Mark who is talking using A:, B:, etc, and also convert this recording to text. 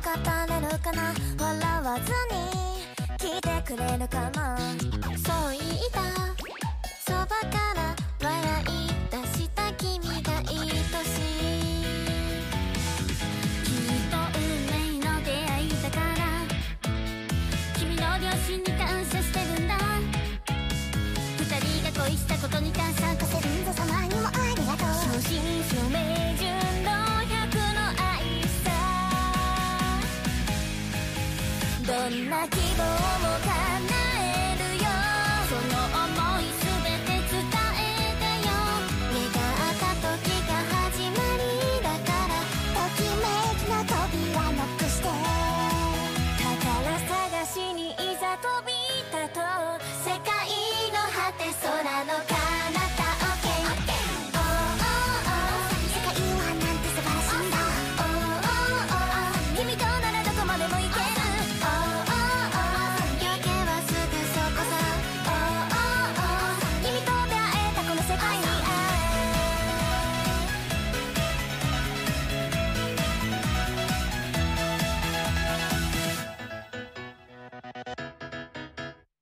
A: 語れるかな。笑わずに聞いてくれるかなそう言った。そばから笑い出した君が愛しいきっと運命の出会いだから。君の両親にどんな希望も叶えるよ。その想い全て伝えてよ。願った時が始まりだからときめきの扉ノックして。宝探しにいざ飛び立とう。世界の果て空の影